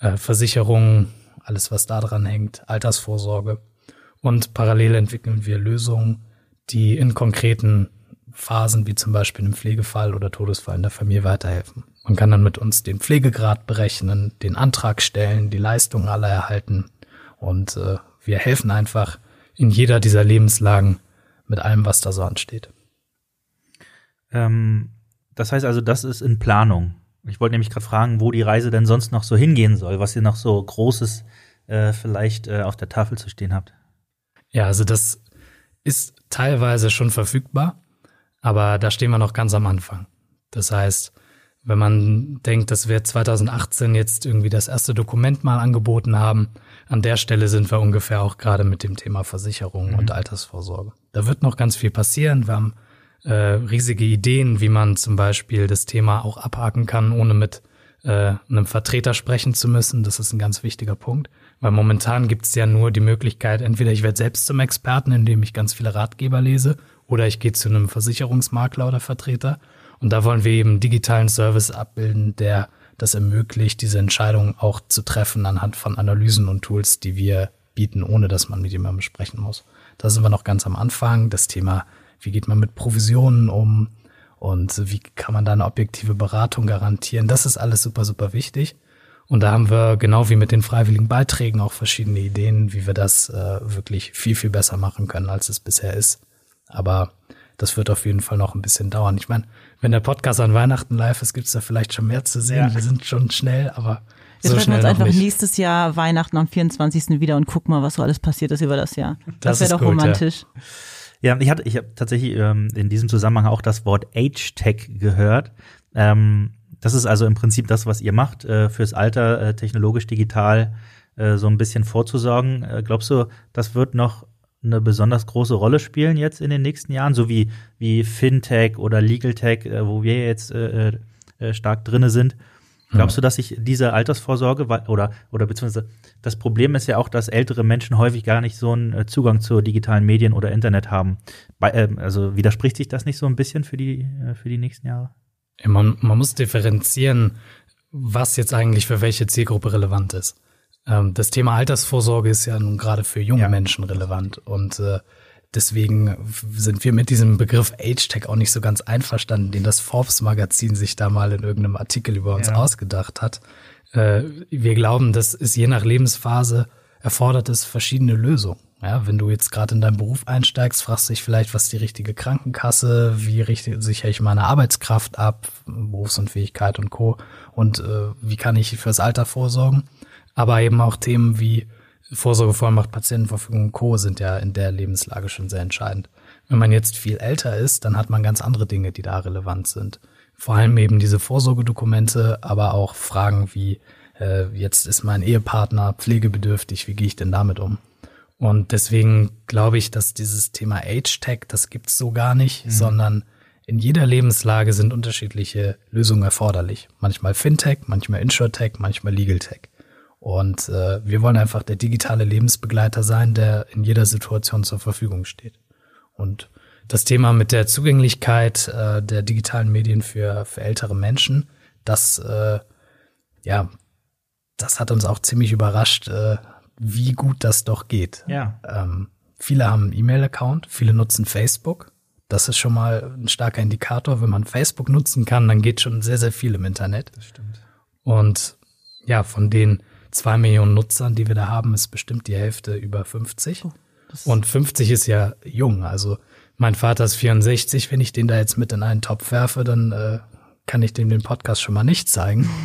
äh, Versicherungen, alles was da dran hängt, Altersvorsorge. Und parallel entwickeln wir Lösungen, die in konkreten Phasen, wie zum Beispiel im Pflegefall oder Todesfall in der Familie weiterhelfen. Man kann dann mit uns den Pflegegrad berechnen, den Antrag stellen, die Leistungen alle erhalten und äh, wir helfen einfach in jeder dieser Lebenslagen mit allem, was da so ansteht. Ähm, das heißt also, das ist in Planung. Ich wollte nämlich gerade fragen, wo die Reise denn sonst noch so hingehen soll, was ihr noch so Großes äh, vielleicht äh, auf der Tafel zu stehen habt. Ja, also das ist teilweise schon verfügbar, aber da stehen wir noch ganz am Anfang. Das heißt, wenn man denkt, dass wir 2018 jetzt irgendwie das erste Dokument mal angeboten haben, an der Stelle sind wir ungefähr auch gerade mit dem Thema Versicherung mhm. und Altersvorsorge. Da wird noch ganz viel passieren. Wir haben äh, riesige Ideen, wie man zum Beispiel das Thema auch abhaken kann, ohne mit äh, einem Vertreter sprechen zu müssen. Das ist ein ganz wichtiger Punkt, weil momentan gibt es ja nur die Möglichkeit, entweder ich werde selbst zum Experten, indem ich ganz viele Ratgeber lese, oder ich gehe zu einem Versicherungsmakler oder Vertreter. Und da wollen wir eben digitalen Service abbilden, der das ermöglicht, diese Entscheidung auch zu treffen anhand von Analysen und Tools, die wir bieten, ohne dass man mit jemandem sprechen muss. Da sind wir noch ganz am Anfang. Das Thema, wie geht man mit Provisionen um und wie kann man da eine objektive Beratung garantieren, das ist alles super, super wichtig. Und da haben wir genau wie mit den freiwilligen Beiträgen auch verschiedene Ideen, wie wir das äh, wirklich viel, viel besser machen können, als es bisher ist. Aber das wird auf jeden Fall noch ein bisschen dauern. Ich meine, wenn der Podcast an Weihnachten live ist, gibt es da vielleicht schon mehr zu sehen. Ja. Wir sind schon schnell, aber wir so treffen uns einfach nicht. nächstes Jahr Weihnachten am 24. wieder und gucken mal, was so alles passiert ist über das Jahr. Das, Das wäre doch gut, romantisch. Ja, ich hatte, ich habe tatsächlich ähm, in diesem Zusammenhang auch das Wort Age-Tech gehört. Ähm, das ist also im Prinzip das, was ihr macht, äh, fürs Alter äh, technologisch digital äh, so ein bisschen vorzusorgen. Äh, glaubst du, das wird noch eine besonders große Rolle spielen jetzt in den nächsten Jahren, so wie, wie Fintech oder Legal Tech, äh, wo wir jetzt äh, äh, stark drinne sind? Glaubst du, dass sich diese Altersvorsorge oder oder beziehungsweise das Problem ist ja auch, dass ältere Menschen häufig gar nicht so einen äh, Zugang zu digitalen Medien oder Internet haben. Bei, ähm, also widerspricht sich das nicht so ein bisschen für die äh, für die nächsten Jahre? Ja, man, man muss differenzieren, was jetzt eigentlich für welche Zielgruppe relevant ist. Ähm, das Thema Altersvorsorge ist ja nun gerade für junge Ja. Menschen relevant und äh, deswegen sind wir mit diesem Begriff Age-Tech auch nicht so ganz einverstanden, den das Forbes-Magazin sich da mal in irgendeinem Artikel über uns Ja. ausgedacht hat. Äh, wir glauben, dass es je nach Lebensphase erfordert es verschiedene Lösungen. Ja, wenn du jetzt gerade in deinen Beruf einsteigst, fragst du dich vielleicht, was ist die richtige Krankenkasse, wie richte, sichere ich meine Arbeitskraft ab, Berufsunfähigkeit und Co. Und äh, wie kann ich fürs Alter vorsorgen? Aber eben auch Themen wie Vorsorgevollmacht, Patientenverfügung und Co. sind ja in der Lebenslage schon sehr entscheidend. Wenn man jetzt viel älter ist, dann hat man ganz andere Dinge, die da relevant sind. Vor allem eben diese Vorsorgedokumente, aber auch Fragen wie, äh, jetzt ist mein Ehepartner pflegebedürftig, wie gehe ich denn damit um? Und deswegen glaube ich, dass dieses Thema Age-Tech, das gibt's so gar nicht, sondern in jeder Lebenslage sind unterschiedliche Lösungen erforderlich. Manchmal Fintech, manchmal Insurtech, manchmal Legal-Tech. Und äh, wir wollen einfach der digitale Lebensbegleiter sein, der in jeder Situation zur Verfügung steht. Und das Thema mit der Zugänglichkeit äh, der digitalen Medien für, für ältere Menschen, das, äh, ja, das hat uns auch ziemlich überrascht, äh, wie gut das doch geht. Ja. Ähm, viele haben einen E-Mail-Account, viele nutzen Facebook. Das ist schon mal ein starker Indikator. Wenn man Facebook nutzen kann, dann geht schon sehr, sehr viel im Internet. Das stimmt. Und ja, von den zwei Millionen Nutzern, die wir da haben, ist bestimmt die Hälfte über 50. Oh, Und 50 ist ja jung. Also mein Vater ist 64. Wenn ich den da jetzt mit in einen Topf werfe, dann äh, kann ich dem den Podcast schon mal nicht zeigen. (laughs)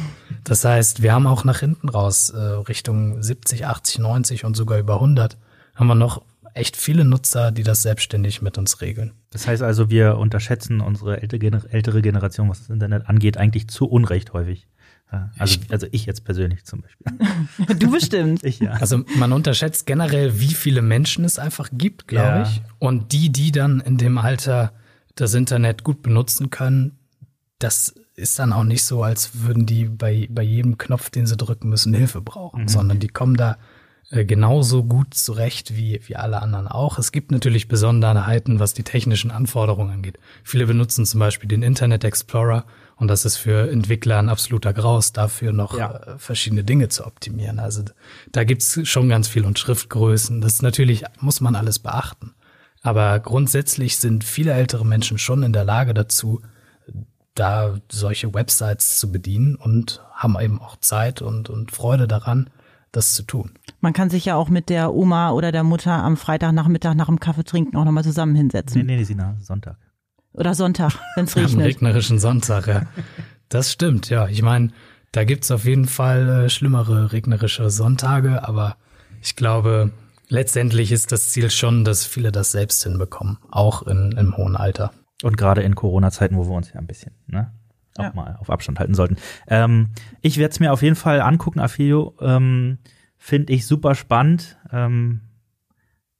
Das heißt, wir haben auch nach hinten raus äh, Richtung 70, 80, 90 und sogar über 100 haben wir noch echt viele Nutzer, die das selbstständig mit uns regeln. Das heißt also, wir unterschätzen unsere ältere Generation, was das Internet angeht, eigentlich zu Unrecht häufig. Also, also ich jetzt persönlich zum Beispiel. (laughs) Du bestimmt. Ich ja. Also man unterschätzt generell, wie viele Menschen es einfach gibt, glaube Ja. ich. Und die, die dann in dem Alter das Internet gut benutzen können, das ist dann auch nicht so, als würden die bei, bei jedem Knopf, den sie drücken müssen, Hilfe brauchen, sondern die kommen da äh, genauso gut zurecht wie, wie alle anderen auch. Es gibt natürlich Besonderheiten, was die technischen Anforderungen angeht. Viele benutzen zum Beispiel den Internet Explorer und das ist für Entwickler ein absoluter Graus, dafür noch Ja. äh, verschiedene Dinge zu optimieren. Also da gibt's schon ganz viel und Schriftgrößen. Das natürlich, muss man alles beachten. Aber grundsätzlich sind viele ältere Menschen schon in der Lage dazu, da solche Websites zu bedienen und haben eben auch Zeit und, und Freude daran, das zu tun. Man kann sich ja auch mit der Oma oder der Mutter am Freitagnachmittag nach dem Kaffee trinken auch nochmal zusammen Nee, hinsetzen. nee, Sina, Sonntag. Oder Sonntag, wenn es Am regnet. regnerischen Sonntag, ja. Das stimmt, ja. Ich meine, da gibt's auf jeden Fall äh, schlimmere regnerische Sonntage, aber ich glaube, letztendlich ist das Ziel schon, dass viele das selbst hinbekommen, auch in, im hohen Alter. Und gerade in Corona-Zeiten, wo wir uns ja ein bisschen ne, auch Ja. mal auf Abstand halten sollten. Ähm, ich werde es mir auf jeden Fall angucken, Affilio. Ähm, Finde ich super spannend. Ähm,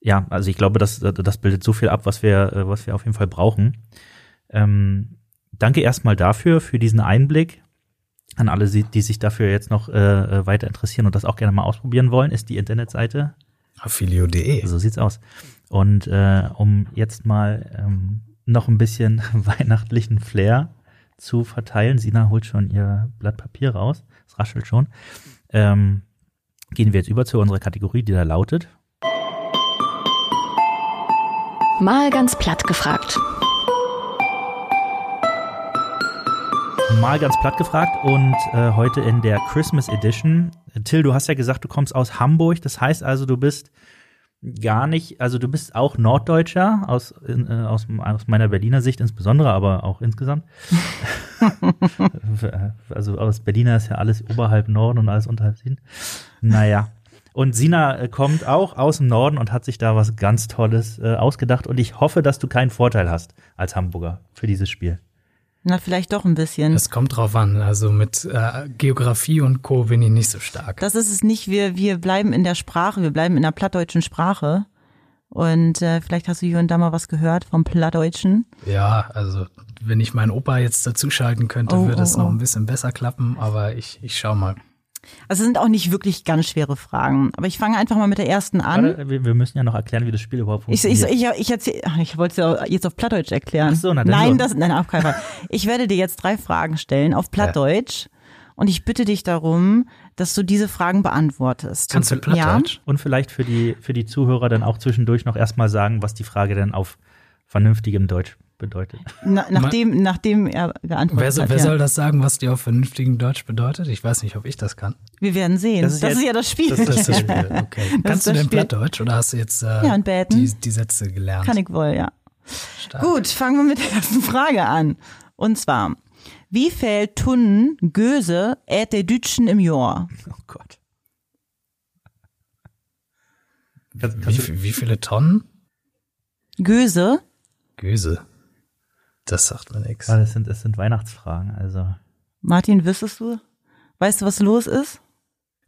ja, also ich glaube, das, das bildet so viel ab, was wir, äh, was wir auf jeden Fall brauchen. Ähm, danke erstmal dafür, für diesen Einblick. An alle, die sich dafür jetzt noch äh, äh, weiter interessieren und das auch gerne mal ausprobieren wollen, ist die Internetseite Affilio.de. so sieht's aus. Und äh, um jetzt mal ähm, noch ein bisschen (laughs) weihnachtlichen Flair zu verteilen, Sina holt schon ihr Blatt Papier raus, es raschelt schon, ähm, gehen wir jetzt über zu unserer Kategorie, die da lautet. Mal ganz platt gefragt. Mal ganz platt gefragt und äh, heute in der Christmas Edition. Till, du hast ja gesagt, du kommst aus Hamburg. Das heißt also, du bist gar nicht, also du bist auch Norddeutscher aus, in, äh, aus, aus meiner Berliner Sicht insbesondere, aber auch insgesamt. (laughs) also aus Berliner ist ja alles oberhalb Norden und alles unterhalb Süden. Naja. Und Sina äh, kommt auch aus dem Norden und hat sich da was ganz Tolles äh, ausgedacht. Und ich hoffe, dass du keinen Vorteil hast als Hamburger für dieses Spiel. Na, vielleicht doch ein bisschen. Es kommt drauf an. Also mit äh, Geografie und Co. bin ich nicht so stark. Das ist es nicht. Wir, wir bleiben in der Sprache, wir bleiben in der plattdeutschen Sprache. Und äh, vielleicht hast du hier und da mal was gehört vom Plattdeutschen. Ja, also wenn ich meinen Opa jetzt dazuschalten könnte, Oh, würde es oh, noch oh. ein bisschen besser klappen, aber ich, ich schau mal. Also es sind auch nicht wirklich ganz schwere Fragen. Aber ich fange einfach mal mit der ersten an. Warte, wir, müssen ja noch erklären, wie das Spiel überhaupt Ich, ich, funktioniert. ich, ich, erzähl, ach, ich wollte es ja jetzt auf Plattdeutsch erklären. Ach so, na nein, so. das, nein, auf keinen Fall. Ich werde dir jetzt drei Fragen stellen auf Plattdeutsch. Und ich bitte dich darum, dass du diese Fragen beantwortest. Kannst du Plattdeutsch? Und vielleicht für die, für die Zuhörer dann auch zwischendurch noch erstmal sagen, was die Frage denn auf vernünftigem Deutsch bedeutet. Na, nachdem, nachdem er geantwortet Wer, so- hat. wer ja. soll das sagen, was dir auf vernünftigem Deutsch bedeutet? Ich weiß nicht, ob ich das kann. Wir werden sehen. Das Das ist ist, jetzt- ja das Spiel. das Das ist das Spiel. (laughs) Okay. Kannst du das denn Spiel. Plattdeutsch oder hast du jetzt äh, Ja, die, die Sätze gelernt? Kann ich wohl, ja. Stark. Gut, fangen wir mit der ersten Frage an. Und zwar, wie viel Tonnen Göse ät der Dütschen im Jahr? Oh Gott. Wie, wie viele Tonnen? Göse? Göse. Das sagt mir nichts. Ah, das, sind, das sind Weihnachtsfragen, also. Martin, wüsstest du? Weißt du, was los ist?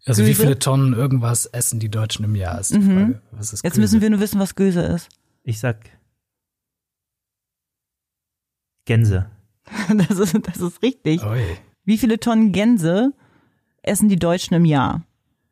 Also wie Göse? viele Tonnen irgendwas essen die Deutschen im Jahr, ist die Frage. Was ist Jetzt Göse? müssen wir nur wissen, was Göse ist. Ich sag Gänse. (laughs) Das ist, das ist richtig. Ui. Wie viele Tonnen Gänse essen die Deutschen im Jahr?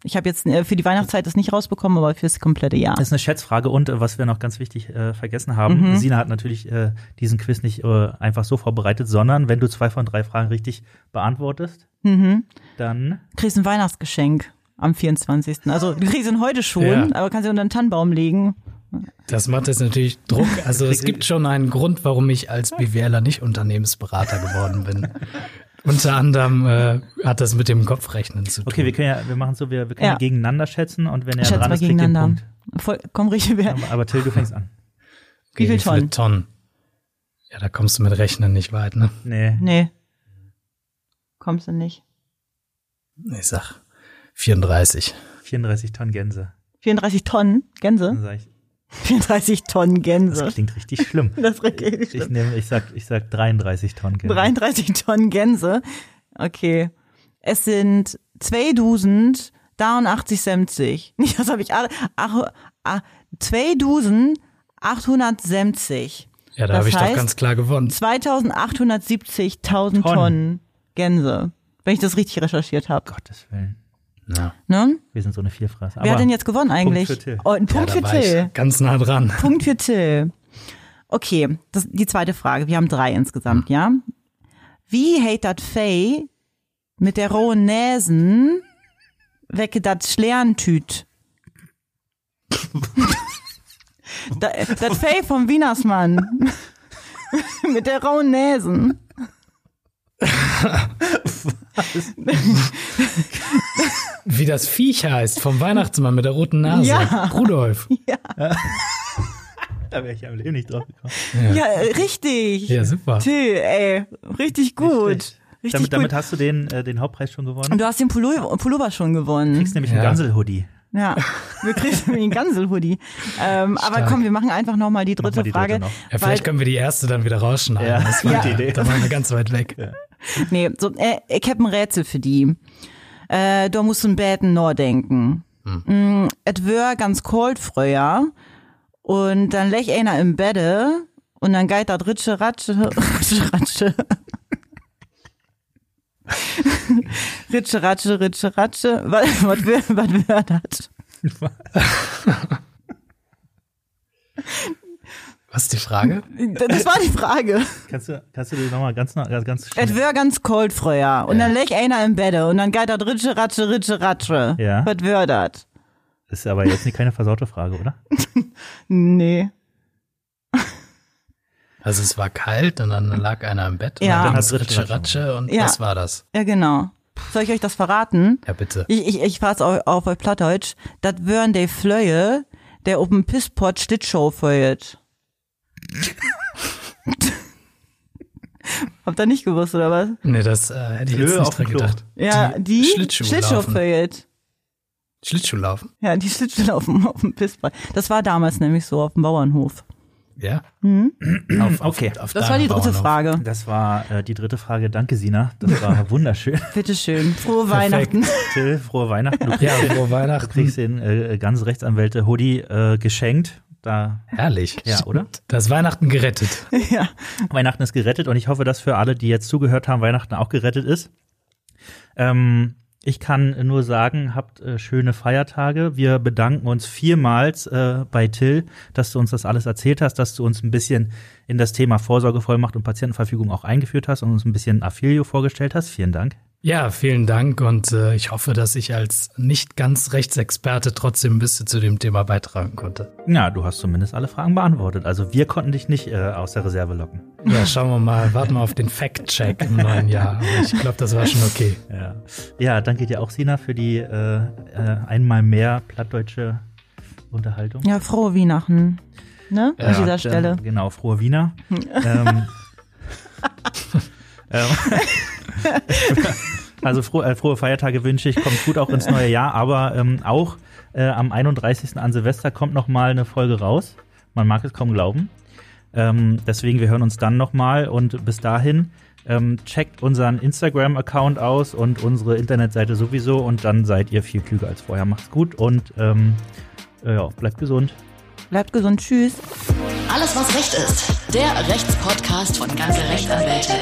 Ich habe jetzt äh, für die Weihnachtszeit das nicht rausbekommen, aber fürs komplette Jahr. Das ist eine Schätzfrage und äh, was wir noch ganz wichtig äh, vergessen haben, Sina hat natürlich äh, diesen Quiz nicht äh, einfach so vorbereitet, sondern wenn du zwei von drei Fragen richtig beantwortest, Mhm. dann kriegst ein Weihnachtsgeschenk am 24. Also du kriegst ihn heute schon, Ja. aber kannst ihn unter den Tannenbaum legen. Das macht jetzt natürlich Druck. Also (laughs) es gibt schon einen Grund, warum ich als BWLer nicht Unternehmensberater geworden bin. Unter anderem äh, hat das mit dem Kopfrechnen zu tun. Okay, wir können ja, wir machen so, wir, wir können Ja. gegeneinander schätzen und wenn er Schätz dran mal ist, kriegt den gegeneinander. Punkt. Voll, komm, richtig, wer? Aber, aber Till, du fängst an. Wie viel viele Tonnen? Ja, da kommst du mit Rechnen nicht weit, ne? Nee. Nee. Kommst du nicht. Ich sag 34. 34 Tonnen Gänse. 34 Tonnen Gänse? Dann sag ich, 34 Tonnen das Gänse. klingt richtig schlimm. (laughs) Das ist richtig Ich schlimm. nehme, ich sag, ich sag 33 Tonnen Gänse. 33 Tonnen Gänse. Okay. Es sind 2083 Nicht, (laughs) das habe ich alle. Ach, ah, 2870. Ja, da Das habe ich doch ganz klar gewonnen. 2870.000 Tonnen. Tonnen Gänse. Wenn ich das richtig recherchiert habe. Gottes Willen. Ja, Ne? Wir sind so eine Vierfrasse. Wer hat denn jetzt gewonnen eigentlich? für Till. Oh, ein Punkt ja für Till. ganz nah dran. Punkt für Till. Okay, das, die zweite Frage. Wir haben drei insgesamt, ja? Wie hat dat Fei mit der rohen Näsen wecke dat Schlärntüt? da, dat Fei vom Wienersmann (laughs) mit der rohen Näsen. (laughs) (laughs) Wie das Viech heißt, vom Weihnachtsmann mit der roten Nase. Ja. Rudolf. Da wäre ich am Leben nicht drauf gekommen. Ja, äh, richtig. Ja, super. Till, ey, richtig gut. schlecht. Richtig Damit, damit gut. hast du den, äh, den Hauptpreis schon gewonnen. Und du hast den Pullover, Pullover schon gewonnen. Du kriegst nämlich Ja. einen Gansel-Hoodie. Ja, wir kriegen nämlich (laughs) einen Ganselhoodie. Ähm, aber komm, wir machen einfach nochmal die dritte mal die dritte Frage. noch. Ja, vielleicht können wir die erste dann wieder rausschneiden. Ja, das war gute ja. Idee. Da waren wir ganz weit weg. Nee, so, äh, ich hab ein Rätsel für die. Äh, da musst du ein Betten nur denken. Mm, Et wär ganz kalt früher und dann lech einer im Bette und dann geht da (laughs) (laughs) Ritsche, Ratsche, Ritsche, Ratsche. Ritsche, Ratsche, Ritsche, Ratsche. Was, was wär, was wär das? (laughs) Was ist die Frage? Das war die Frage. Kannst du, kannst du dir nochmal ganz, ganz, ganz Es schnell. wär ganz kalt früher. Und dann lech einer im Bett und dann geht da Ritsche, Ratsche, Ritsche, Ratsche. Ja. Was wär das? Ist aber jetzt nicht keine versaute Frage, oder? (laughs) Nee. Also es war kalt und dann lag einer im Bett Ja. und Dann dann hat's Ritsche, Ratsche und Ja. was war das? Ja, genau. Soll ich euch das verraten? Ja, bitte. Ich, ich, ich fahr's auf, auf euch Plattdeutsch. Das wären die Flöhe, der auf dem Pisspot Schlittschuh feuert. (laughs) Habt ihr nicht gewusst, oder was? Nee, das äh, hätte ich jetzt nicht dran gedacht. Ja, die, Schlittschuh Schlittschuh laufen. feuert. Schlittschuhlaufen. Ja, die Schlittschuh (laughs) auf dem, auf dem Pisspot. Das war damals nämlich so auf dem Bauernhof. Ja. Hm? Auf, auf, Okay. auf Das war die dritte Bauernhof. Frage. Das war äh, die dritte Frage. Danke, Sina. Das war (laughs) wunderschön. Bitteschön. Frohe Perfekt. Weihnachten. Till, frohe Weihnachten. Du kriegst, Ja, frohe du Weihnachten. kriegst den äh, ganz Rechtsanwälte-Hoodie äh, geschenkt. Da Herrlich. Ja, oder? Das Weihnachten gerettet. (laughs) ja. Weihnachten ist gerettet und ich hoffe, dass für alle, die jetzt zugehört haben, Weihnachten auch gerettet ist. Ähm, ich kann nur sagen, habt äh, schöne Feiertage. Wir bedanken uns vielmals äh, bei Till, dass du uns das alles erzählt hast, dass du uns ein bisschen in das Thema Vorsorgevollmacht und Patientenverfügung auch eingeführt hast und uns ein bisschen Affilio vorgestellt hast. Vielen Dank. Ja, vielen Dank und äh, ich hoffe, dass ich als nicht ganz Rechtsexperte trotzdem ein bisschen zu dem Thema beitragen konnte. Ja, du hast zumindest alle Fragen beantwortet. Also wir konnten dich nicht äh, aus der Reserve locken. Ja, schauen wir mal, warten wir auf den Fact-Check im neuen Jahr. Aber ich glaube, das war schon okay. Ja, ja danke dir auch, Sina, für die äh, äh, einmal mehr plattdeutsche Unterhaltung. Ja, frohe Weihnachten. Ne? An dieser Stelle. Genau, frohe Wiener. (laughs) ähm, (laughs) ähm, (laughs) (laughs) also frohe, äh, frohe Feiertage wünsche ich, kommt gut auch ins neue Jahr, aber ähm, auch äh, am 31. an Silvester kommt noch mal eine Folge raus. Man mag es kaum glauben. Ähm, deswegen, wir hören uns dann noch mal und bis dahin ähm, checkt unseren Instagram-Account aus und unsere Internetseite sowieso und dann seid ihr viel klüger als vorher. Macht's gut und ähm, äh, ja, bleibt gesund. Bleibt gesund. Tschüss. Alles, was Recht ist. Der Rechtspodcast von ganze Rechtsanwälte.